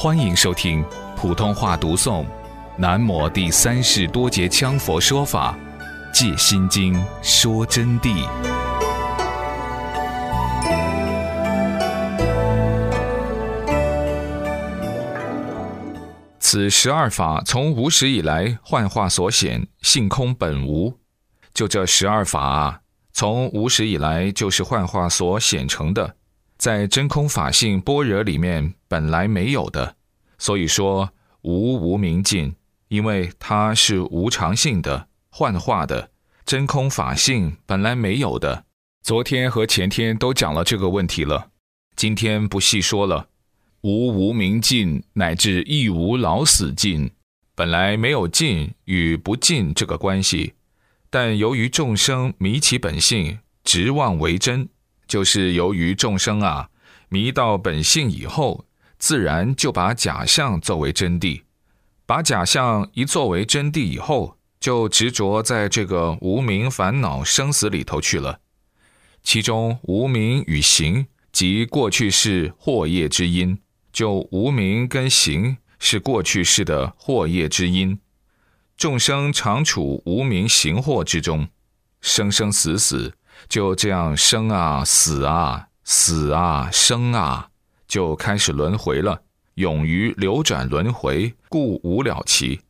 欢迎收听普通话读诵《南摩第三世多杰羌佛说法·戒心经》说真谛。此十二法从无始以来幻化所显，性空本无。就这十二法啊，从无始以来就是幻化所显成的。在真空法性般若里面本来没有的，所以说无无明尽，因为它是无常性的、幻化的真空法性本来没有的。昨天和前天都讲了这个问题了，今天不细说了。无无明尽，乃至亦无老死尽，本来没有尽与不尽这个关系，但由于众生迷其本性，执妄为真。就是由于众生啊迷到本性以后，自然就把假象作为真谛，把假象一作为真谛以后，就执着在这个无名烦恼生死里头去了。其中无名与行即过去式祸业之因，就无名跟行是过去式的祸业之因，众生常处无名行祸之中，生生死死。就这样生啊死啊死啊生啊，就开始轮回了，勇于流转轮回，故无了期。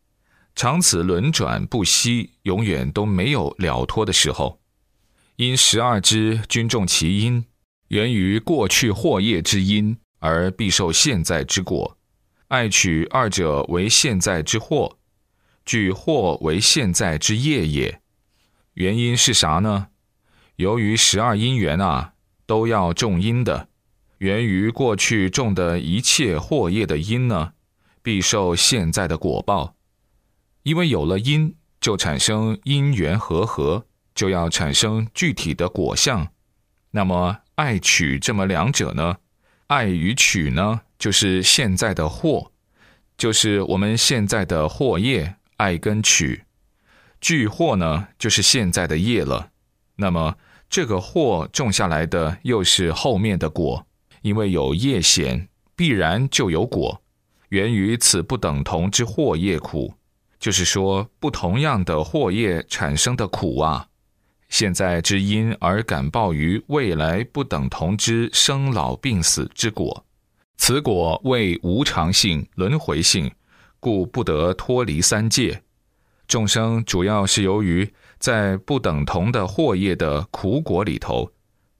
长此轮转不息，永远都没有了脱的时候。因十二支均重其因，源于过去祸业之因，而必受现在之果。爱取二者为现在之祸，具祸为现在之业也。原因是啥呢？由于十二因缘啊，都要种因的，源于过去种的一切祸业的因呢，必受现在的果报。因为有了因，就产生因缘和合，就要产生具体的果相。那么爱取这么两者呢？爱与取呢，就是现在的祸，就是我们现在的祸业，爱跟取。聚祸呢，就是现在的业了。那么这个祸种下来的又是后面的果，因为有业显，必然就有果，源于此不等同之祸业苦，就是说不同样的祸业产生的苦啊。现在之因而感报于未来不等同之生老病死之果，此果为无常性、轮回性，故不得脱离三界。众生主要是由于。在不等同的祸业的苦果里头，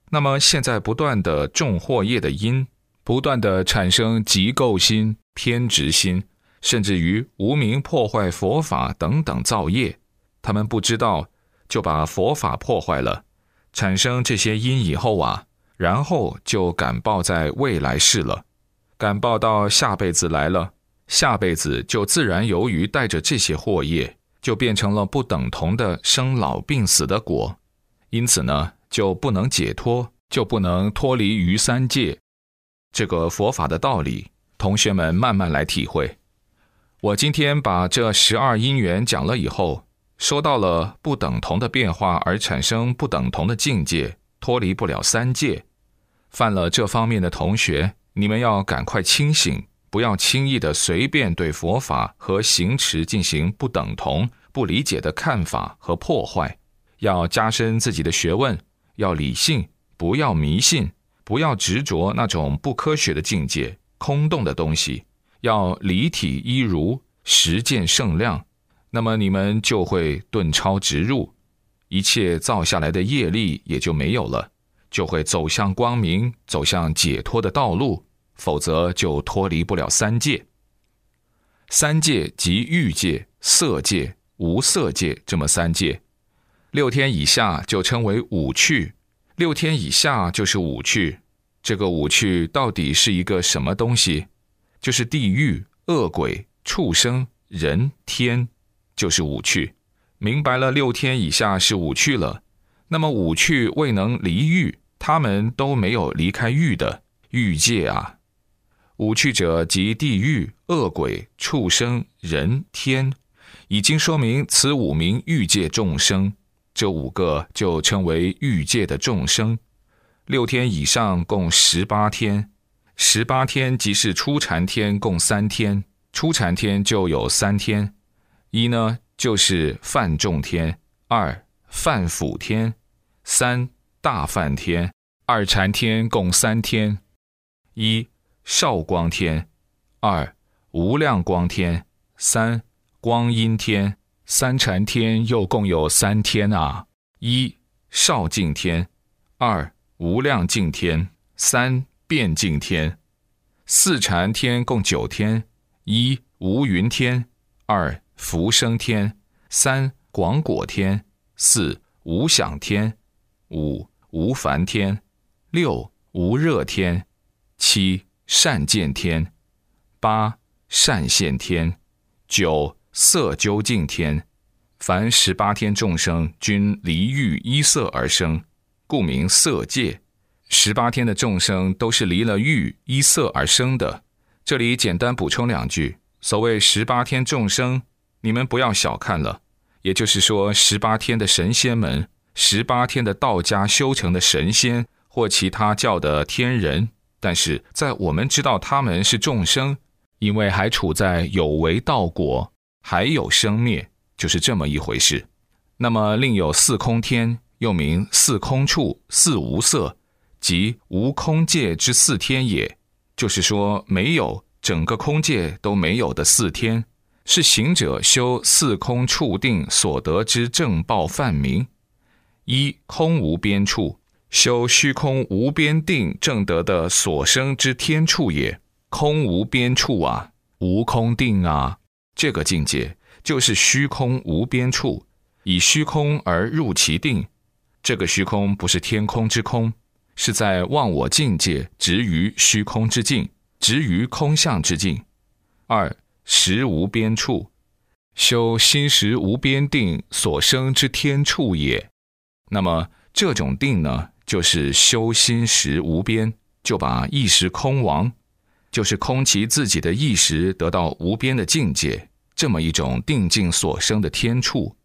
那么现在不断的种祸业的因，不断的产生极垢心、偏执心，甚至于无名破坏佛法等等造业，他们不知道就把佛法破坏了，产生这些因以后啊，然后就感报在未来世了，感报到下辈子来了，下辈子就自然由于带着这些祸业。就变成了不等同的生老病死的果，因此呢，就不能解脱，就不能脱离于三界。这个佛法的道理，同学们慢慢来体会。我今天把这十二因缘讲了以后，说到了不等同的变化而产生不等同的境界，脱离不了三界。犯了这方面的同学，你们要赶快清醒。不要轻易的随便对佛法和行持进行不等同、不理解的看法和破坏，要加深自己的学问，要理性，不要迷信，不要执着那种不科学的境界、空洞的东西，要离体一如，实践圣量，那么你们就会顿超直入，一切造下来的业力也就没有了，就会走向光明，走向解脱的道路。否则就脱离不了三界。三界即欲界、色界、无色界这么三界。六天以下就称为五趣，六天以下就是五趣。这个五趣到底是一个什么东西？就是地狱、恶鬼、畜生、人、天，就是五趣。明白了，六天以下是五趣了。那么五趣未能离欲，他们都没有离开欲的欲界啊。五趣者即地狱、恶鬼、畜生、人、天，已经说明此五名欲界众生。这五个就称为欲界的众生。六天以上共十八天，十八天即是初禅天，共三天。初禅天就有三天：一呢就是犯众天，二犯辅天，三大犯天。二禅天共三天：一少光天，二无量光天，三光阴天。三禅天又共有三天啊：一少净天，二无量净天，三变净天。四禅天共九天：一无云天，二福生天，三广果天，四无想天，五无烦天。六无热天，七善见天，八善现天，九色究竟天。凡十八天众生均离欲依色而生，故名色界。十八天的众生都是离了欲依色而生的。这里简单补充两句：所谓十八天众生，你们不要小看了。也就是说，十八天的神仙们，十八天的道家修成的神仙。或其他教的天人，但是在我们知道他们是众生，因为还处在有为道果，还有生灭，就是这么一回事。那么另有四空天，又名四空处、四无色，即无空界之四天也。就是说，没有整个空界都没有的四天，是行者修四空处定所得之正报梵名。一空无边处。修虚空无边定正得的所生之天处也，空无边处啊，无空定啊，这个境界就是虚空无边处，以虚空而入其定。这个虚空不是天空之空，是在忘我境界，执于虚空之境，执于空相之境。二实无边处，修心识无边定所生之天处也。那么这种定呢？就是修心识无边，就把意识空亡，就是空其自己的意识，得到无边的境界，这么一种定境所生的天处。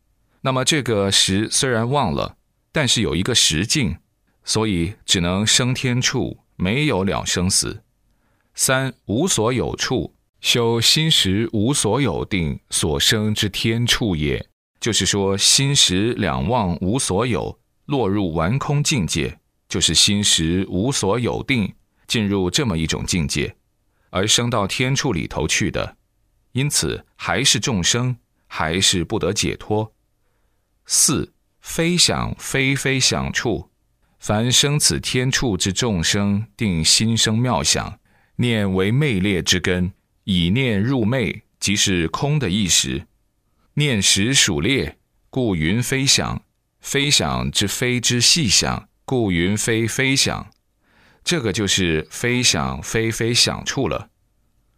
那么这个识虽然忘了，但是有一个实境，所以只能生天处，没有了生死。三无所有处，修心识无所有定所生之天处也，就是说心识两忘无所有。落入完空境界，就是心识无所有定，进入这么一种境界，而升到天处里头去的，因此还是众生，还是不得解脱。四非想非非想处，凡生此天处之众生，定心生妙想，念为昧劣之根，以念入昧，即是空的意识。念时属列，故云非想。非想之非之细想，故云非非想。这个就是非想非非想处了。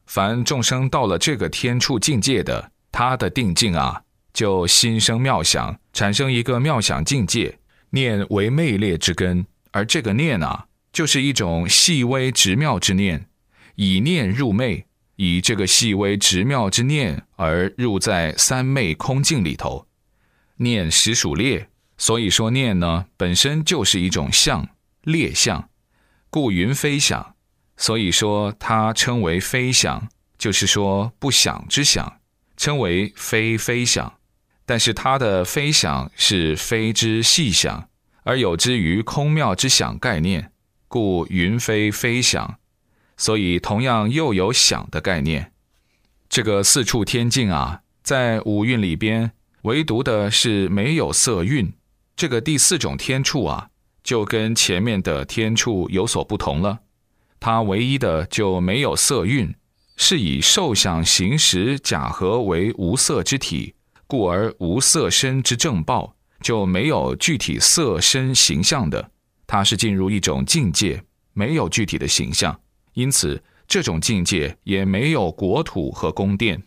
凡众生到了这个天处境界的，他的定境啊，就心生妙想，产生一个妙想境界，念为昧列之根。而这个念啊，就是一种细微直妙之念，以念入昧，以这个细微直妙之念而入在三昧空境里头，念实属劣。所以说念呢，本身就是一种相列相，故云非想。所以说它称为非想，就是说不想之想，称为非非想。但是它的非想是非之细想，而有之于空妙之想概念，故云非非想。所以同样又有想的概念。这个四处天境啊，在五蕴里边，唯独的是没有色蕴。这个第四种天处啊，就跟前面的天处有所不同了。它唯一的就没有色蕴，是以受想行识假合为无色之体，故而无色身之正报，就没有具体色身形象的。它是进入一种境界，没有具体的形象，因此这种境界也没有国土和宫殿，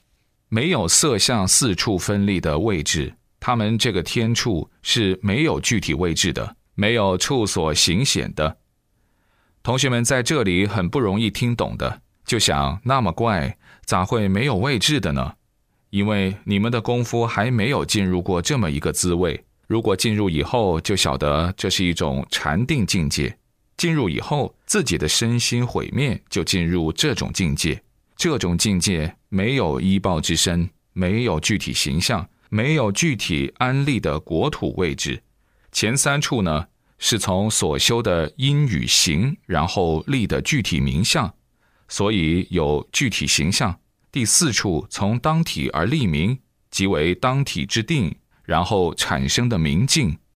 没有色相四处分立的位置。他们这个天处是没有具体位置的，没有处所行显的。同学们在这里很不容易听懂的，就想那么怪，咋会没有位置的呢？因为你们的功夫还没有进入过这么一个滋味。如果进入以后，就晓得这是一种禅定境界。进入以后，自己的身心毁灭，就进入这种境界。这种境界没有依报之身，没有具体形象，没有具体安立的国土位置。前三处呢，是从所修的因与行，然后立的具体名相，所以有具体形象。第四处从当体而立名，即为当体之定，然后产生的明镜，